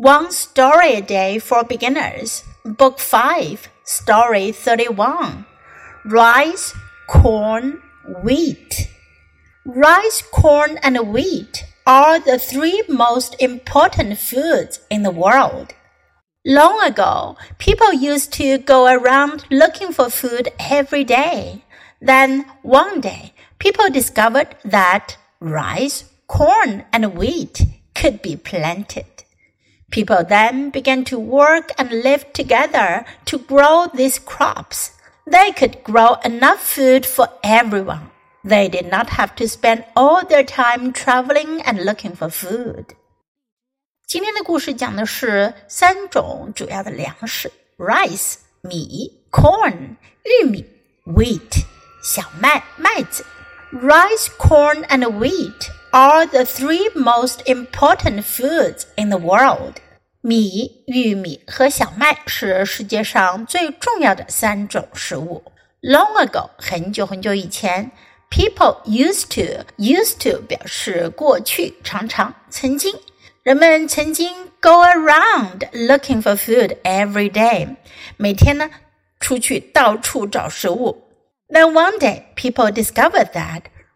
One Story a Day for Beginners, Book 5, Story 31. Rice, Corn, Wheat. Rice, corn, and wheat are the three most important foods in the world. Long ago, people used to go around looking for food every day. Then one day, people discovered that rice, corn, and wheat could be planted. People then began to work and live together to grow these crops. They could grow enough food for everyone. They did not have to spend all their time traveling and looking for food. 今天的故事讲的是三种主要的粮食：rice 米、corn 玉米、wheat 小麦麦子。Rice, corn, and wheat are the three most important foods in the world. 米、玉米和小麦是世界上最重要的三种食物。Long ago，很久很久以前，people used to used to 表示过去，常常，曾经。人们曾经 go around looking for food every day，每天呢出去到处找食物。Then one day people discovered that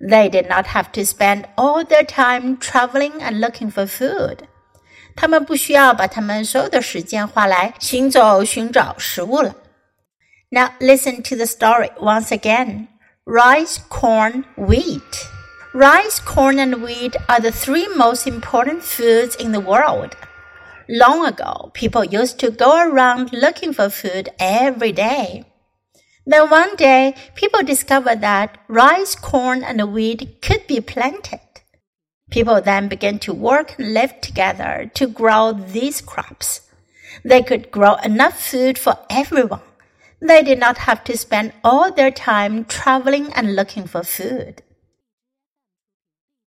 They did not have to spend all their time traveling and looking for food。他们不需要把他们所有的时间花来行走寻找食物了。Now listen to the story once again. Rice, corn, wheat. Rice, corn, and wheat are the three most important foods in the world. Long ago, people used to go around looking for food every day. Then one day, people discovered that rice, corn, and wheat could be planted. People then began to work and live together to grow these crops. They could grow enough food for everyone. They did not have to spend all their time traveling and looking for food.